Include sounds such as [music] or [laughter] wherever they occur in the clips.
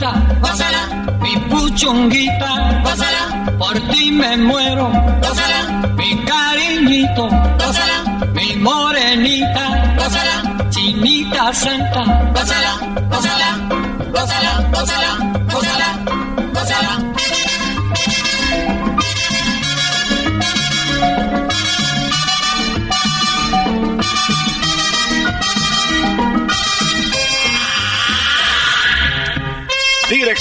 Gózala, mi puchunguita, gózala, por ti me muero, gózala, mi cariñito, gózala, mi morenita, gózala, chinita santa, gózala, gózala, gózala, gózala, gózala.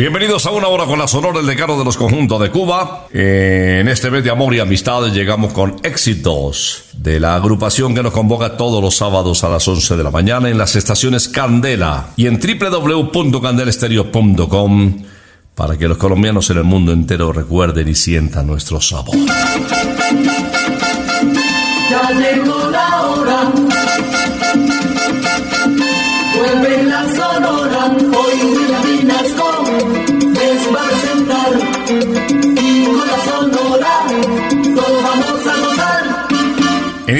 Bienvenidos a una hora con la Sonora, el decano de los conjuntos de Cuba. En este mes de amor y amistad llegamos con éxitos de la agrupación que nos convoca todos los sábados a las 11 de la mañana en las estaciones Candela y en www.candelestereo.com para que los colombianos en el mundo entero recuerden y sientan nuestro sabor.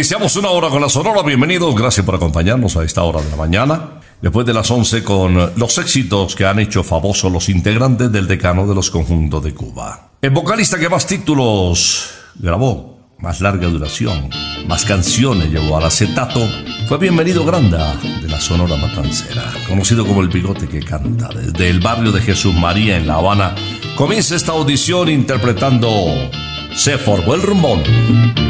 Iniciamos una hora con la Sonora, bienvenidos, gracias por acompañarnos a esta hora de la mañana. Después de las 11 con los éxitos que han hecho famosos los integrantes del decano de los conjuntos de Cuba. El vocalista que más títulos grabó, más larga duración, más canciones llevó al acetato, fue Bienvenido Granda de la Sonora Matancera, conocido como el bigote que canta. Desde el barrio de Jesús María en La Habana, comienza esta audición interpretando Se formó el rumbón.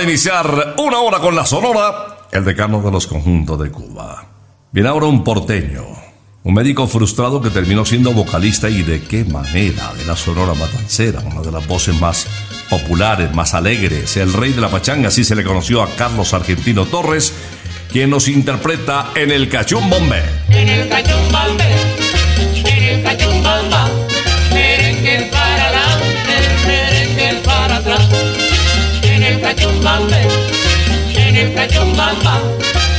Para iniciar una hora con la Sonora, el decano de los conjuntos de Cuba. Viene ahora un porteño, un médico frustrado que terminó siendo vocalista y de qué manera de la Sonora Matancera, una de las voces más populares, más alegres, el rey de la pachanga, así se le conoció a Carlos Argentino Torres, quien nos interpreta en el Cachumbombe. En el el cachumbambe, en el cachumbamba,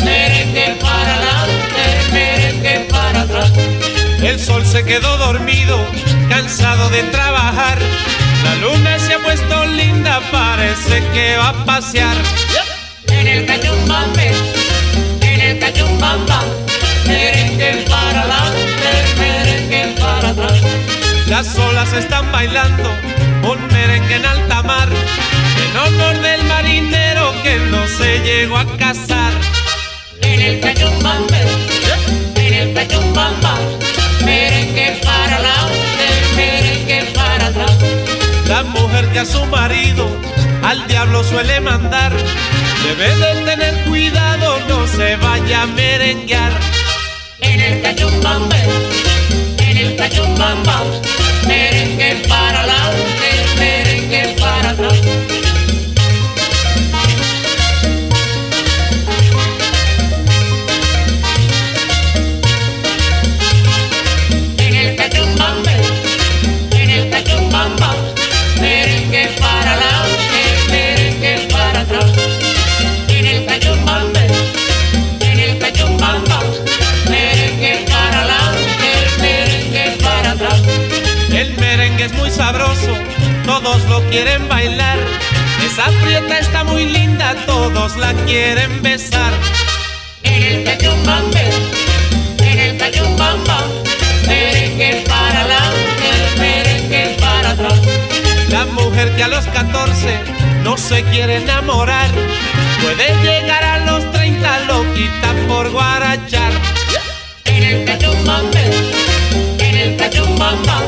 merengue para adelante, merengue para atrás. El sol se quedó dormido, cansado de trabajar. La luna se ha puesto linda, parece que va a pasear. En el cachumbambe, en el cachumbamba, merengue para adelante, merengue para atrás. Las olas están bailando, un merengue en alta mar. En honor del marinero que no se llegó a casar. En el cachumbambe, en el cachumbamba, merengue para adelante, merengue para atrás. La mujer que a su marido al diablo suele mandar. Debe de tener cuidado, no se vaya a merenguear. En el cachumbambe, en el cachumbamba, merengue para adelante, merengue para atrás. Todos lo quieren bailar. Esa prieta está muy linda, todos la quieren besar. En el cachumbambe, en el cachumbamba, merengue para adelante, merengue para atrás. La mujer que a los 14 no se quiere enamorar, puede llegar a los 30 loquita por guarachar. En el cachumbambe, en el cachumbamba,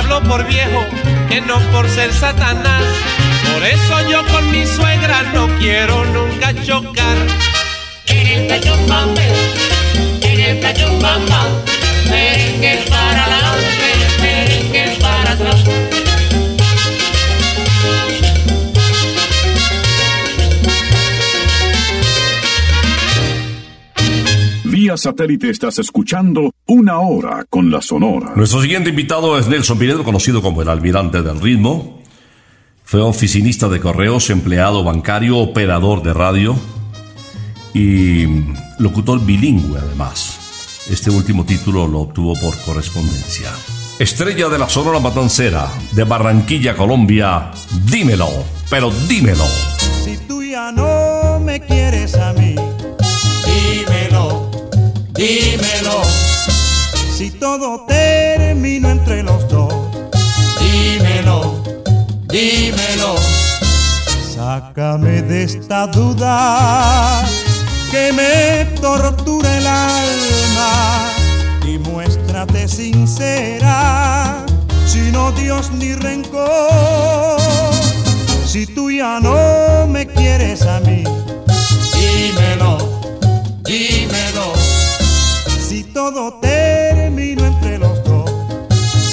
diablo por viejo que no por ser Satanás. Por eso yo con mi suegra no quiero nunca chocar. En el cachumbambe, en el cachumbamba, merengue para adelante, merengue para atrás. Vía satélite estás escuchando Una Hora con la Sonora. Nuestro siguiente invitado es Nelson Pinedo, conocido como el almirante del ritmo. Fue oficinista de correos, empleado bancario, operador de radio y locutor bilingüe además. Este último título lo obtuvo por correspondencia. Estrella de la Sonora Matancera, de Barranquilla, Colombia, dímelo, pero dímelo. Si tú ya no me quieres a mí, Dímelo, dímelo, si todo terminó entre los dos, dímelo, dímelo. sácame de esta duda que me tortura el alma y muéstrate sincera, sin odios ni rencor. Si tú ya no me quieres a mí, Dímelo, todo terminó entre los dos,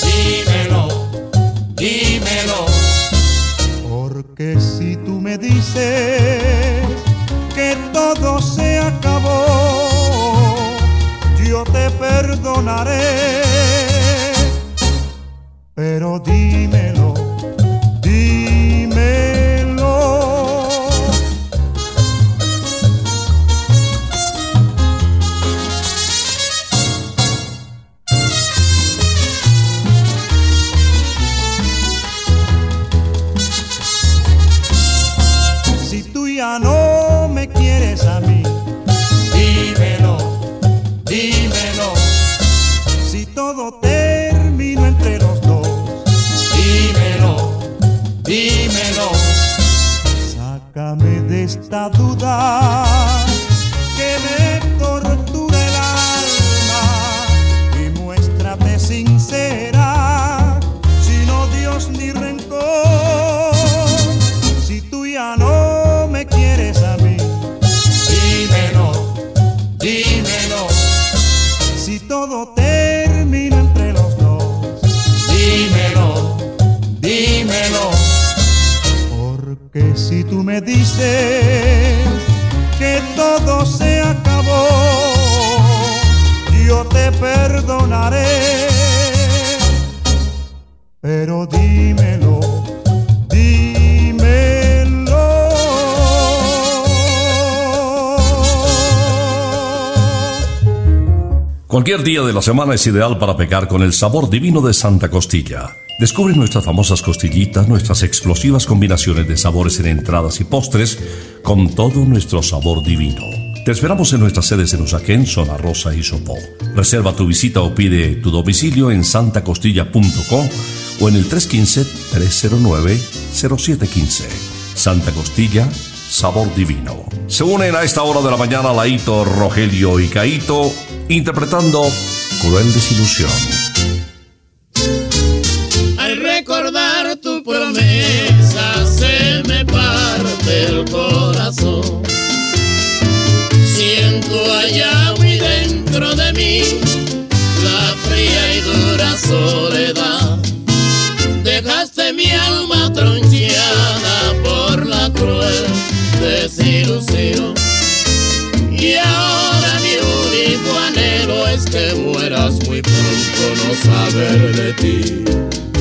dímelo, dímelo. porque si tú me dices que todo se acabó, yo te perdonaré. Pero dímelo, dímelo. Ya no me quieres a mí, Dímelo, dímelo, si todo terminó entre los dos, dímelo, dímelo. sácame de esta duda me Cualquier día de la semana es ideal para pecar con el sabor divino de Santa Costilla. Descubre nuestras famosas costillitas, nuestras explosivas combinaciones de sabores en entradas y postres, con todo nuestro sabor divino. Te esperamos en nuestras sedes en Usaquén, Zona Rosa y Sopó. Reserva tu visita o pide tu domicilio en santacostilla.com o en el 315-309-0715. Santa Costilla, sabor divino. Se unen a esta hora de la mañana Laito, Rogelio y Caito, interpretando Cruel Desilusión. Al recordar tu promesa se me parte el corazón. Siento allá muy dentro de mí la fría y dura soledad. Dejaste mi alma troncheada por la cruel desilusión. Y ahora mi único anhelo es que mueras muy pronto, no saber de ti.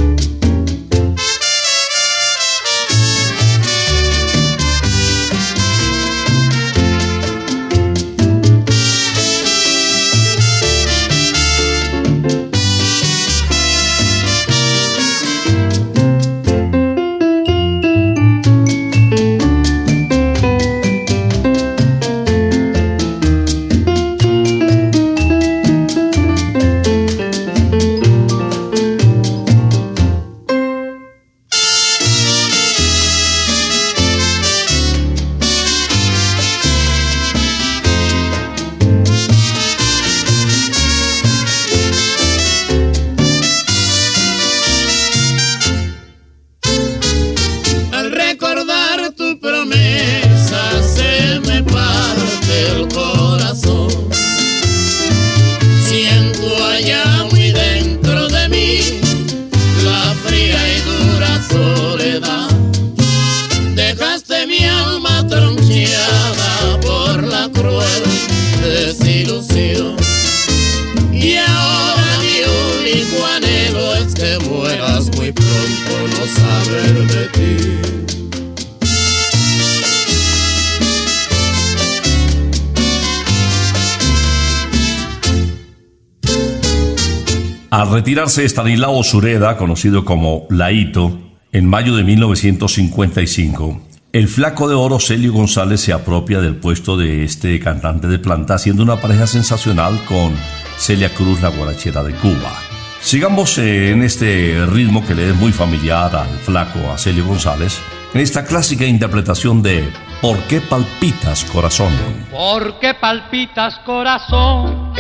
Al retirarse Stanislao Sureda, conocido como Laito, en mayo de 1955, el flaco de oro Celio González se apropia del puesto de este cantante de planta, haciendo una pareja sensacional con Celia Cruz, la guarachera de Cuba. Sigamos en este ritmo que le es muy familiar al flaco, a Celio González, en esta clásica interpretación de ¿Por qué palpitas corazón? ¿Por qué palpitas corazón?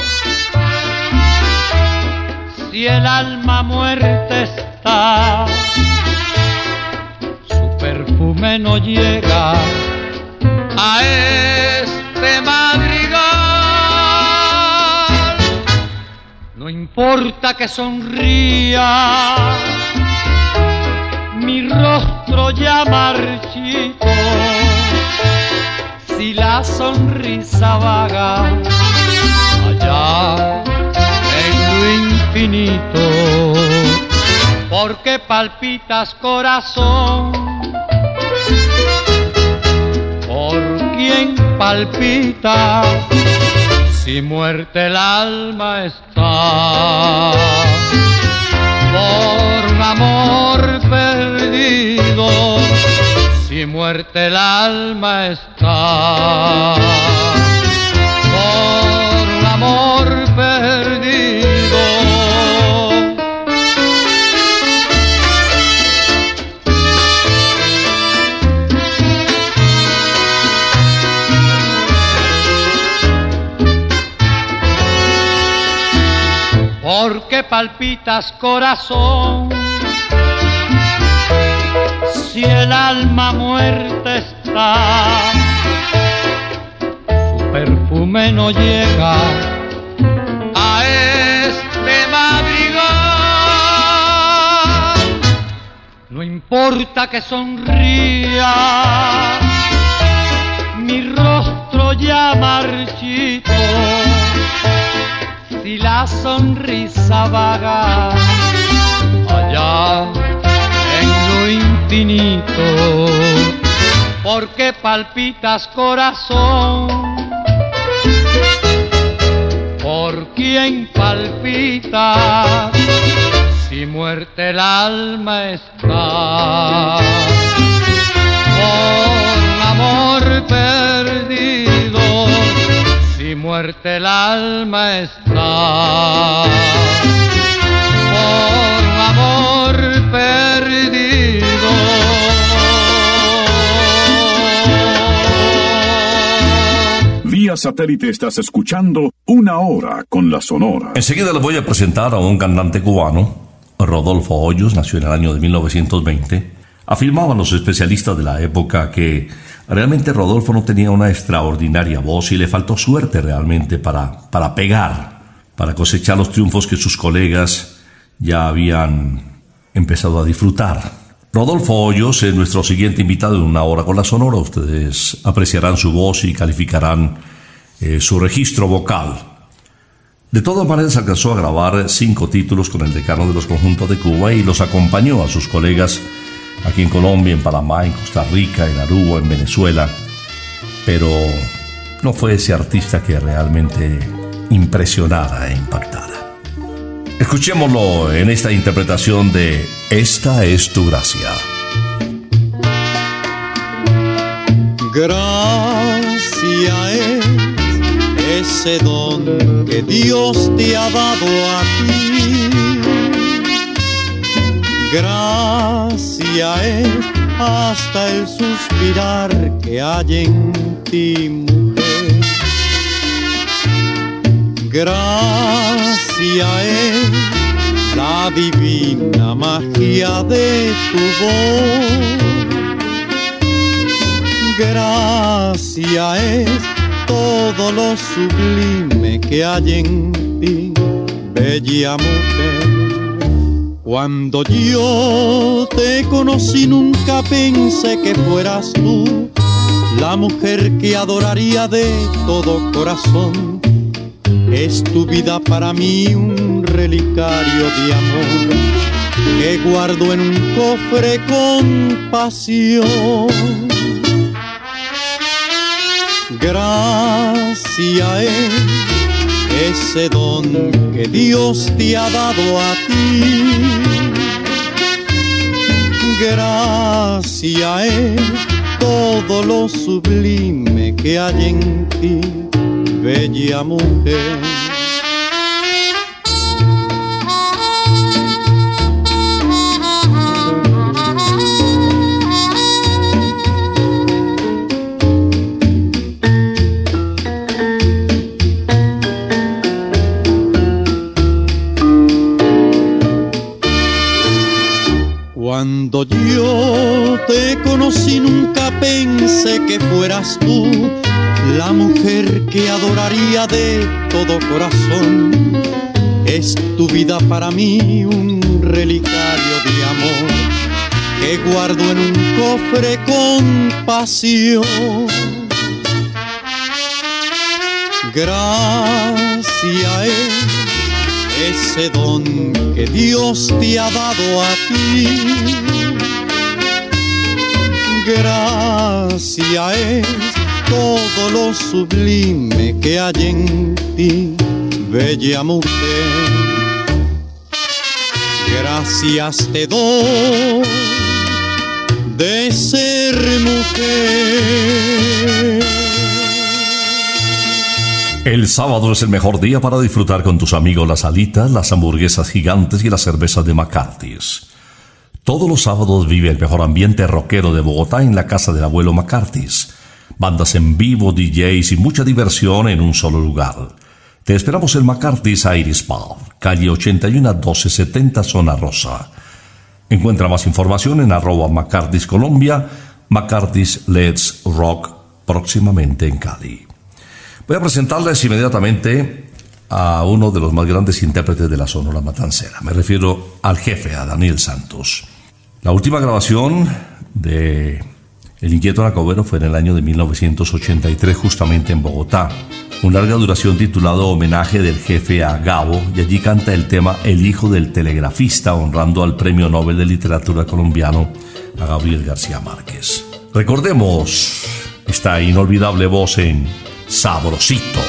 Si el alma muerta está, su perfume no llega a este madrigal. No importa que sonría mi rostro ya marchito, si la sonrisa vaga allá porque palpitas corazón, por quien palpita, si muerte el alma está por un amor perdido, si muerte el alma está. Palpitas corazón? Si el alma muerta está, su perfume no llega a este madrigal. No importa que sonría, mi rostro ya marchito si la sonrisa vaga. Allá en lo infinito, porque palpitas corazón, por quien palpita, si muerte el alma está, por amor muerte el alma está por amor perdido. Vía satélite estás escuchando Una Hora con la Sonora. Enseguida les voy a presentar a un cantante cubano, Rodolfo Hoyos, nació en el año de 1920. Afirmaban los especialistas de la época que realmente Rodolfo no tenía una extraordinaria voz y le faltó suerte realmente para, para pegar, para cosechar los triunfos que sus colegas ya habían empezado a disfrutar. Rodolfo Hoyos es nuestro siguiente invitado en una hora con la Sonora. Ustedes apreciarán su voz y calificarán eh, su registro vocal. De todas maneras alcanzó a grabar cinco títulos con el decano de los conjuntos de Cuba y los acompañó a sus colegas aquí en Colombia, en Panamá, en Costa Rica, en Aruba, en Venezuela. Pero no fue ese artista que realmente impresionara e impactara. Escuchémoslo en esta interpretación de Esta es tu gracia. Gracia es ese don que Dios te ha dado a ti. Gracia es hasta el suspirar que hay en ti, mujer. Gracia es la divina magia de tu voz. Gracia es todo lo sublime que hay en ti, bella mujer. Cuando yo te conocí nunca pensé que fueras tú la mujer que adoraría de todo corazón. Es tu vida para mí un relicario de amor que guardo en un cofre con pasión. Gracia es ese don que Dios te ha dado a ti. Gracias es todo lo sublime que hay en ti, bella mujer. Que fueras tú la mujer que adoraría de todo corazón. Es tu vida para mí un relicario de amor que guardo en un cofre con pasión. Gracias ese don que Dios te ha dado a ti. Gracia es todo lo sublime que hay en ti, bella mujer. Gracias te doy de ser mujer. El sábado es el mejor día para disfrutar con tus amigos las alitas, las hamburguesas gigantes y las cervezas de McCarthy's. Todos los sábados vive el mejor ambiente rockero de Bogotá en la casa del abuelo McCarthy's. Bandas en vivo, DJs y mucha diversión en un solo lugar. Te esperamos en McCarthy's Iris Pub, calle 81 1270 Zona Rosa. Encuentra más información en arroba McCarthy's Colombia, McCarthy's Let's Rock próximamente en Cali. Voy a presentarles inmediatamente a uno de los más grandes intérpretes de la Sonora Matancera. Me refiero al jefe, a Daniel Santos. La última grabación de El Inquieto Nacobero fue en el año de 1983, justamente en Bogotá. Una larga duración titulado Homenaje del jefe a Gabo, y allí canta el tema El hijo del telegrafista, honrando al Premio Nobel de Literatura colombiano a Gabriel García Márquez. Recordemos esta inolvidable voz en. Sabrosito,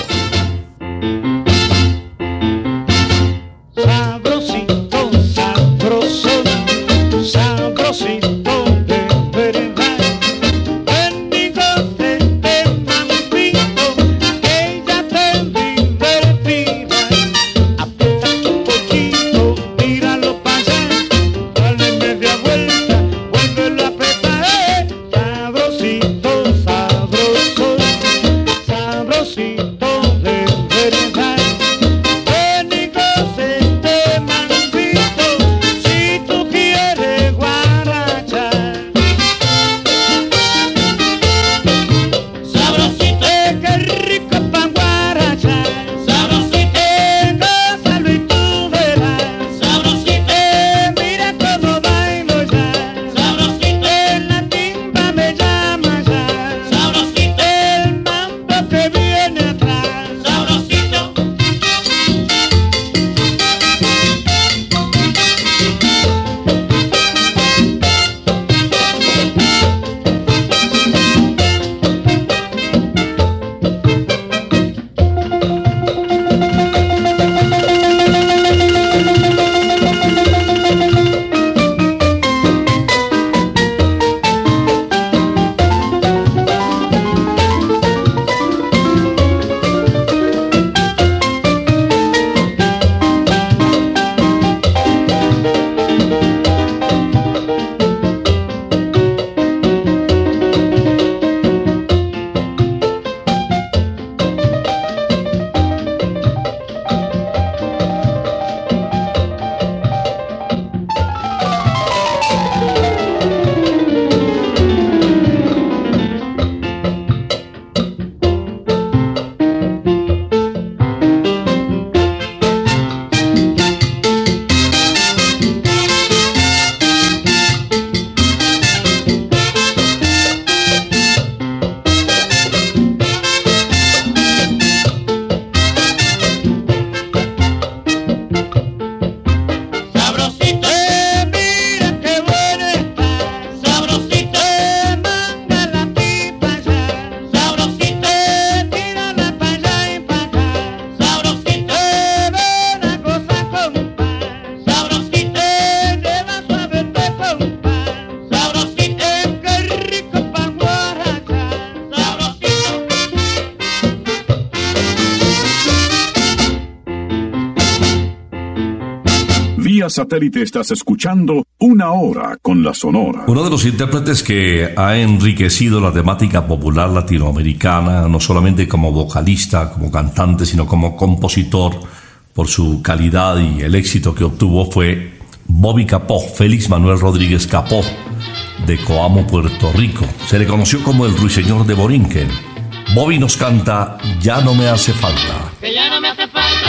satélite estás escuchando Una Hora con la Sonora. Uno de los intérpretes que ha enriquecido la temática popular latinoamericana, no solamente como vocalista, como cantante, sino como compositor, por su calidad y el éxito que obtuvo, fue Bobby Capó, Félix Manuel Rodríguez Capó, de Coamo, Puerto Rico. Se le conoció como el ruiseñor de Borinquen. Bobby nos canta Ya no me hace falta. Que ya no me hace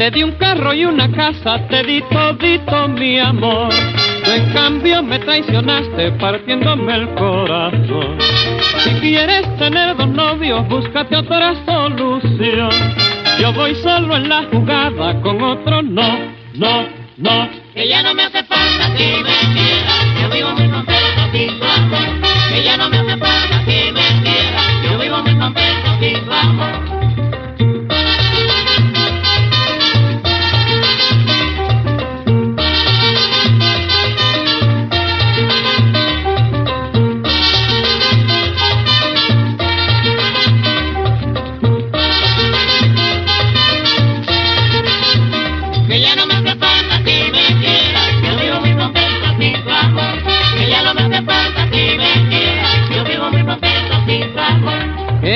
Te di un carro y una casa, te di todito mi amor. Tú en cambio me traicionaste partiéndome el corazón. Si quieres tener dos novios, búscate otra solución. Yo voy solo en la jugada, con otro no, no, no. Que ya no me hace falta que me quiera, yo vivo muy contento sin tu amor. Que no me hace falta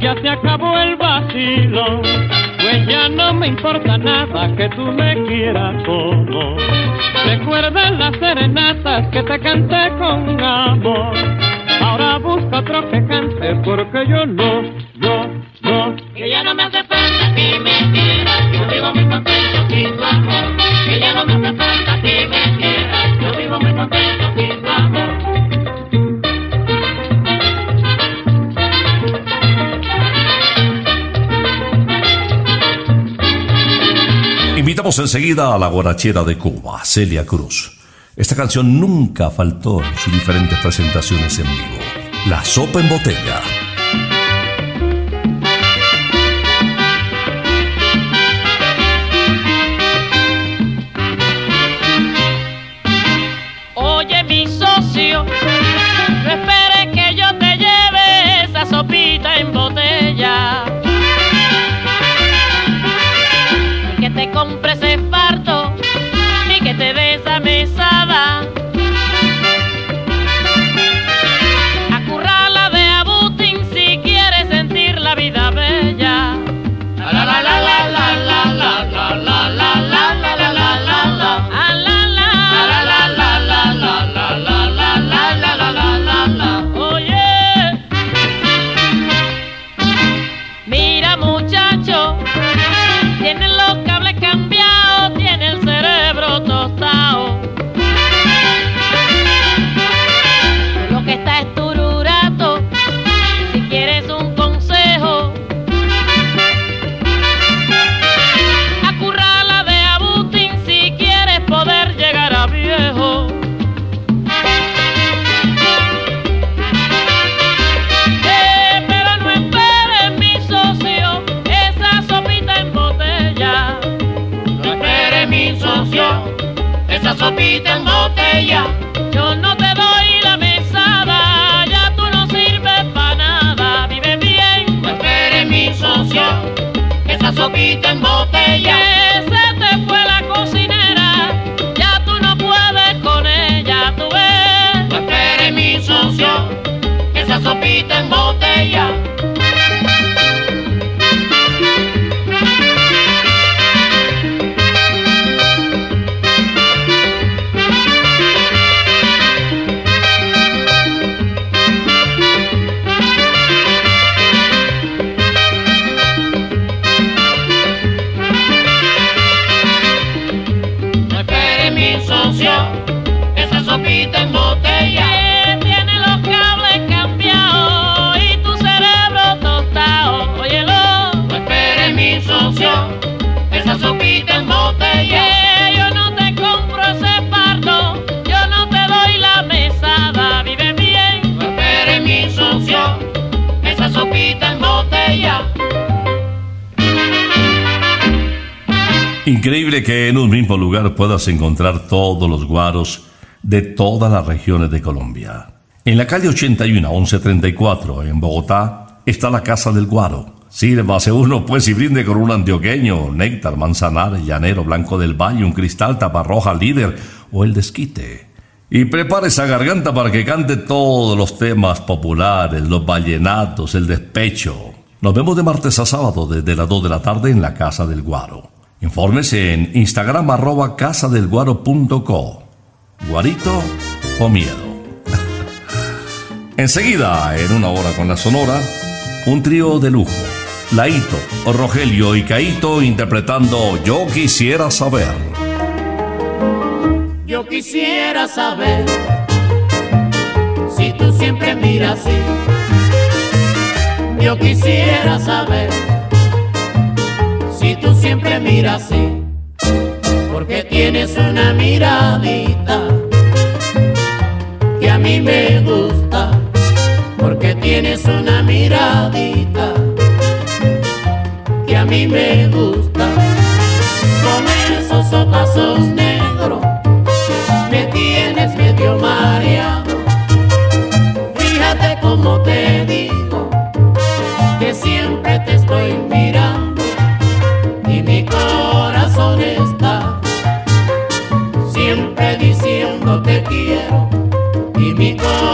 ya se acabó el vacilo. Pues ya no me importa nada que tú me quieras o no. Recuerda las serenatas que te canté con amor. Ahora busca otro que cante porque yo no, no, no. Invitamos enseguida a la guarachera de Cuba, Celia Cruz. Esta canción nunca faltó en sus diferentes presentaciones en vivo. La sopa en botella. Puedas encontrar todos los guaros de todas las regiones de Colombia. En la calle 81 1134 en Bogotá está la Casa del Guaro. Sírvase uno pues y brinde con un antioqueño, néctar, manzanares, llanero, blanco del valle, un cristal, taparroja, líder o el desquite. Y prepare esa garganta para que cante todos los temas populares, los vallenatos, el despecho. Nos vemos de martes a sábado desde las 2 de la tarde en la Casa del Guaro. Infórmese en Instagram arroba casadelguaro.co. Guarito o miedo. [laughs] Enseguida, en una hora con la Sonora, un trío de lujo. Laito, Rogelio y Caito interpretando Yo quisiera saber. Yo quisiera saber si tú siempre miras así. Yo quisiera saber si tú siempre miras así, porque tienes una miradita que a mí me gusta, porque tienes una miradita que a mí me gusta, con esos ojos y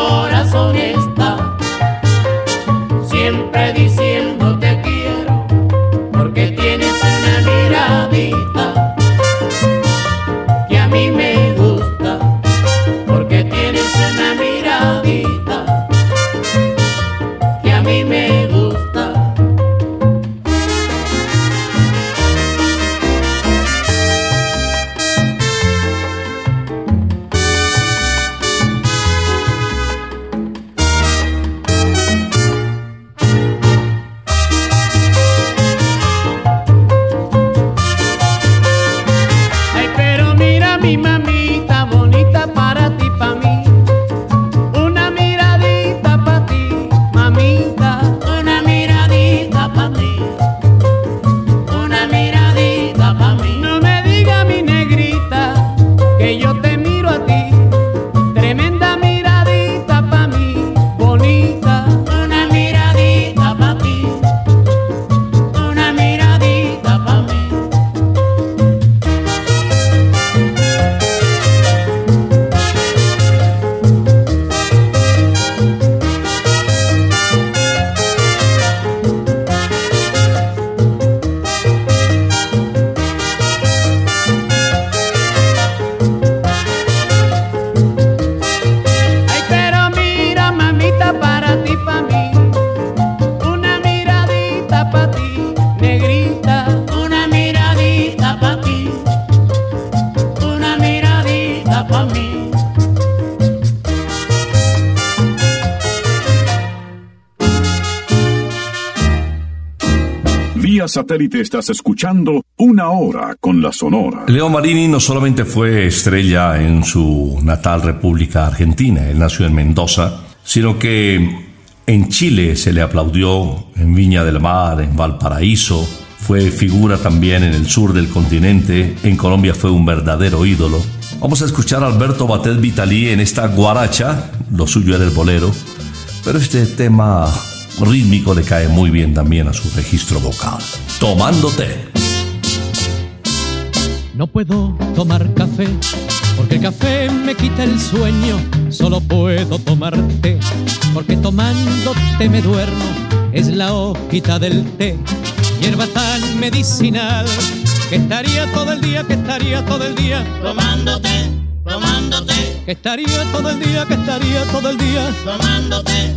satélite estás escuchando Una Hora con la Sonora. Leo Marini no solamente fue estrella en su natal República Argentina, él nació en Mendoza, sino que en Chile se le aplaudió, en Viña del Mar, en Valparaíso, fue figura también en el sur del continente, en Colombia fue un verdadero ídolo. Vamos a escuchar a Alberto Batet Vitalí en esta guaracha, lo suyo era el bolero, pero este tema rítmico le cae muy bien también a su registro vocal. Tomándote. No puedo tomar café porque el café me quita el sueño. Solo puedo tomar té porque tomándote me duermo. Es la hojita del té, hierba tan medicinal que estaría todo el día, que estaría todo el día Tomándote, tomándote, que estaría todo el día, que estaría todo el día. tomándote,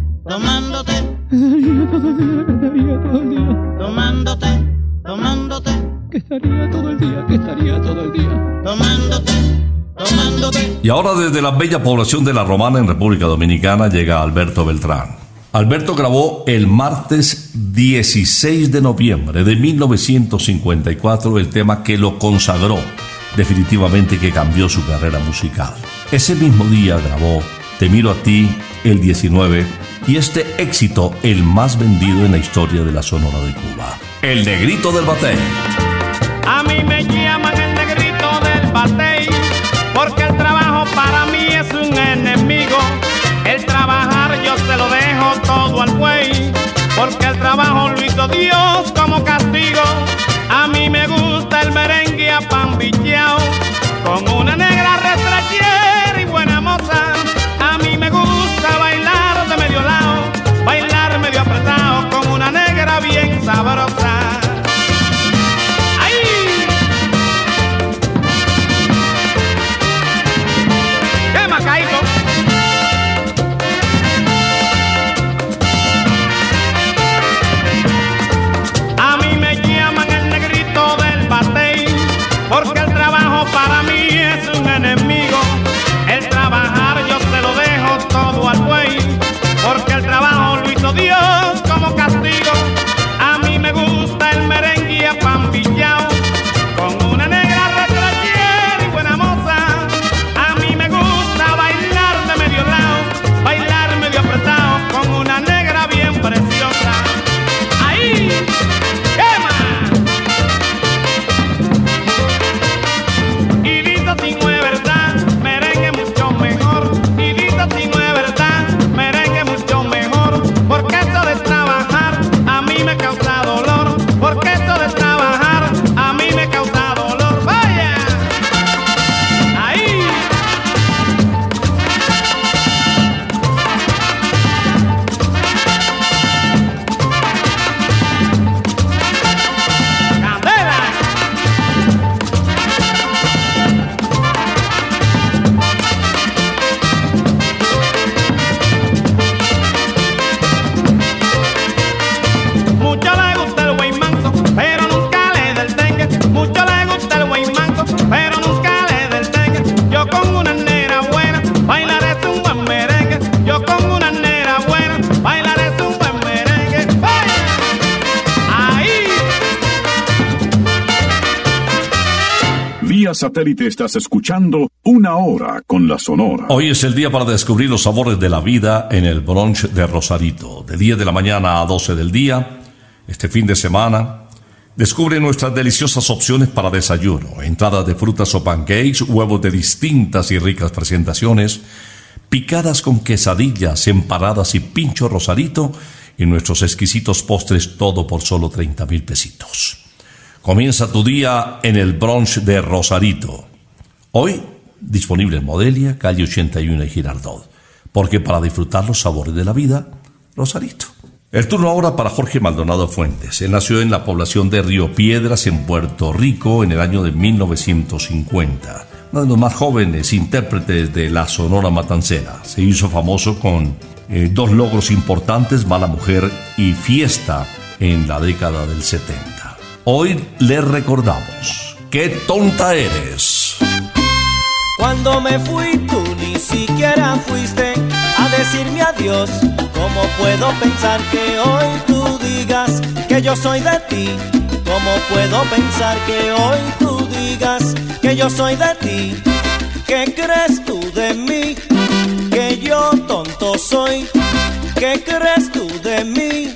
tomándote, que estaría todo el día, que estaría todo el día tomándote, tomándote, que estaría todo el día, que estaría todo el día tomándote, tomándote. Y ahora desde la bella población de La Romana en República Dominicana llega Alberto Beltrán. Alberto grabó el martes 16 de noviembre de 1954 el tema que lo consagró, definitivamente que cambió su carrera musical. Ese mismo día grabó Te miro a ti el 19 y este éxito el más vendido en la historia de la Sonora de Cuba. El negrito del batey. A mí me llaman el negrito del batey, porque el trabajo para mí es un enemigo. El trabajar yo se lo dejo todo al buey, porque el trabajo lo hizo Dios satélite estás escuchando Una Hora con la Sonora. Hoy es el día para descubrir los sabores de la vida en el brunch de Rosarito. De 10 de la mañana a 12 del día, este fin de semana, descubre nuestras deliciosas opciones para desayuno. Entradas de frutas o pancakes, huevos de distintas y ricas presentaciones, picadas con quesadillas, empanadas y pincho Rosarito y nuestros exquisitos postres todo por solo 30 mil pesitos. Comienza tu día en el brunch de Rosarito. Hoy, disponible en Modelia, calle 81 y Girardot. Porque para disfrutar los sabores de la vida, Rosarito. El turno ahora para Jorge Maldonado Fuentes. Él nació en la población de Río Piedras, en Puerto Rico, en el año de 1950. Uno de los más jóvenes intérpretes de la Sonora Matancera. Se hizo famoso con eh, dos logros importantes, Mala Mujer y Fiesta, en la década del 70. Hoy le recordamos. ¡Qué tonta eres! Cuando me fui tú ni siquiera fuiste a decirme adiós. ¿Cómo puedo pensar que hoy tú digas que yo soy de ti? ¿Cómo puedo pensar que hoy tú digas que yo soy de ti? ¿Qué crees tú de mí? Que yo tonto soy. ¿Qué crees tú de mí?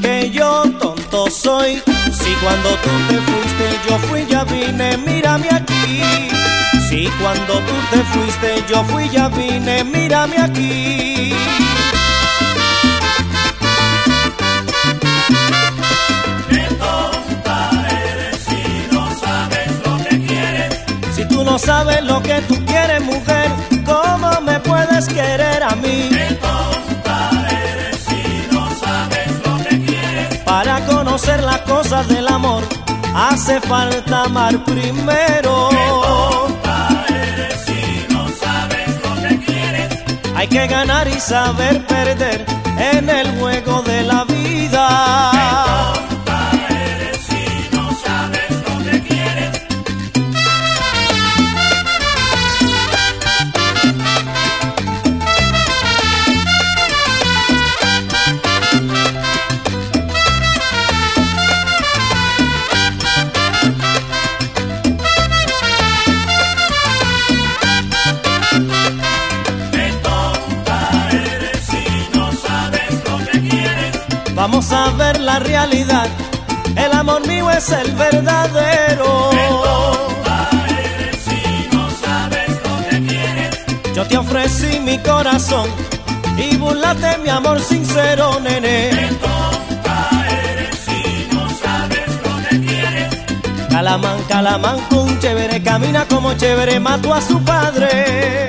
Que yo tonto soy. Si cuando tú te fuiste yo fui ya vine, mírame aquí. Si cuando tú te fuiste yo fui ya vine, mírame aquí. Si tú no sabes lo que tú quieres, mujer, ¿cómo me puedes querer a mí? Para conocer las cosas del amor, hace falta amar primero. Hay que ganar y saber perder en el juego de la vida. Es el verdadero. Yo te ofrecí mi corazón y burlate mi amor sincero, nene. Calamán, calamán, con chévere, camina como chévere, mató a su padre.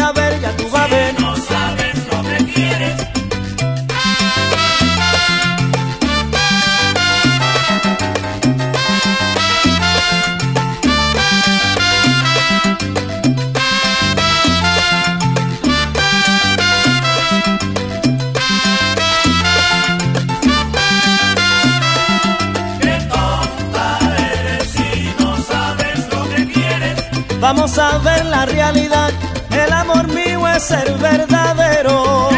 Vamos a ver la realidad. El amor mío es el verdadero.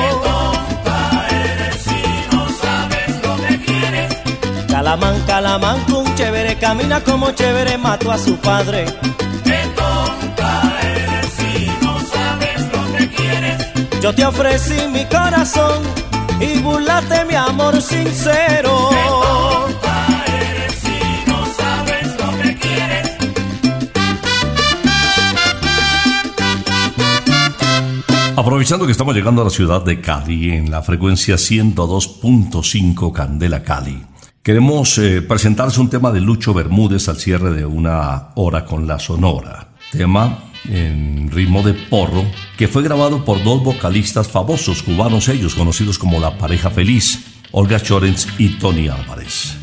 Calamán, calamán, con chévere, camina como chévere, mató a su padre. Yo te ofrecí mi corazón y burlate mi amor sincero. Aprovechando que estamos llegando a la ciudad de Cali en la frecuencia 102.5 Candela Cali, queremos eh, presentarles un tema de Lucho Bermúdez al cierre de una hora con la Sonora. Tema en ritmo de porro que fue grabado por dos vocalistas famosos cubanos ellos conocidos como la pareja feliz, Olga Chorens y Tony Álvarez.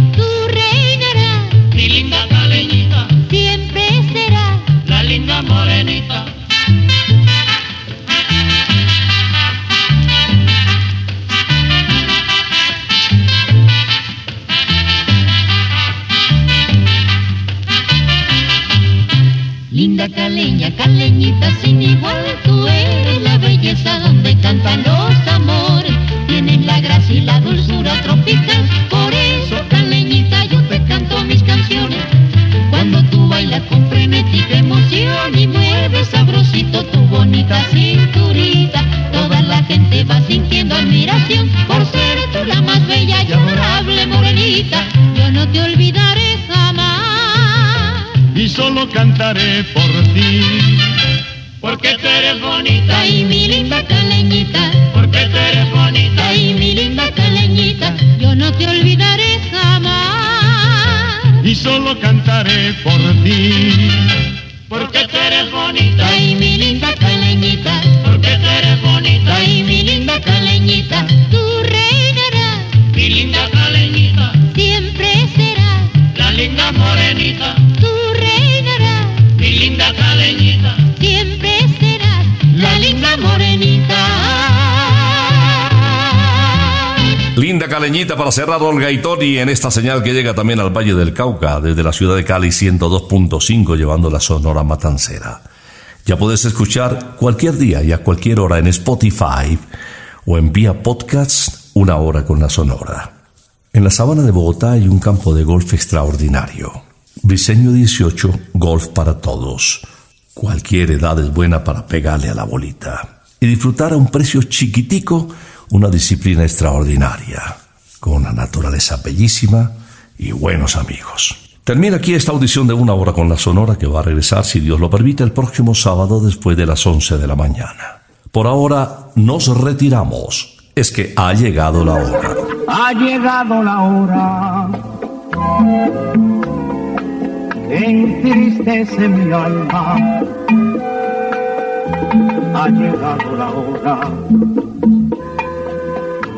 Cantaré por ti. Olga y Tony en esta señal que llega también al Valle del Cauca, desde la ciudad de Cali 102.5, llevando la sonora matancera. Ya puedes escuchar cualquier día y a cualquier hora en Spotify o en vía podcast Una Hora con la Sonora. En la sabana de Bogotá hay un campo de golf extraordinario. Diseño 18, golf para todos. Cualquier edad es buena para pegarle a la bolita. Y disfrutar a un precio chiquitico una disciplina extraordinaria, con una naturaleza bellísima y buenos amigos. Termina aquí esta audición de una hora con la Sonora que va a regresar, si Dios lo permite, el próximo sábado después de las 11 de la mañana. Por ahora nos retiramos. Es que ha llegado la hora. Ha llegado la hora entristece mi alma. Ha llegado la hora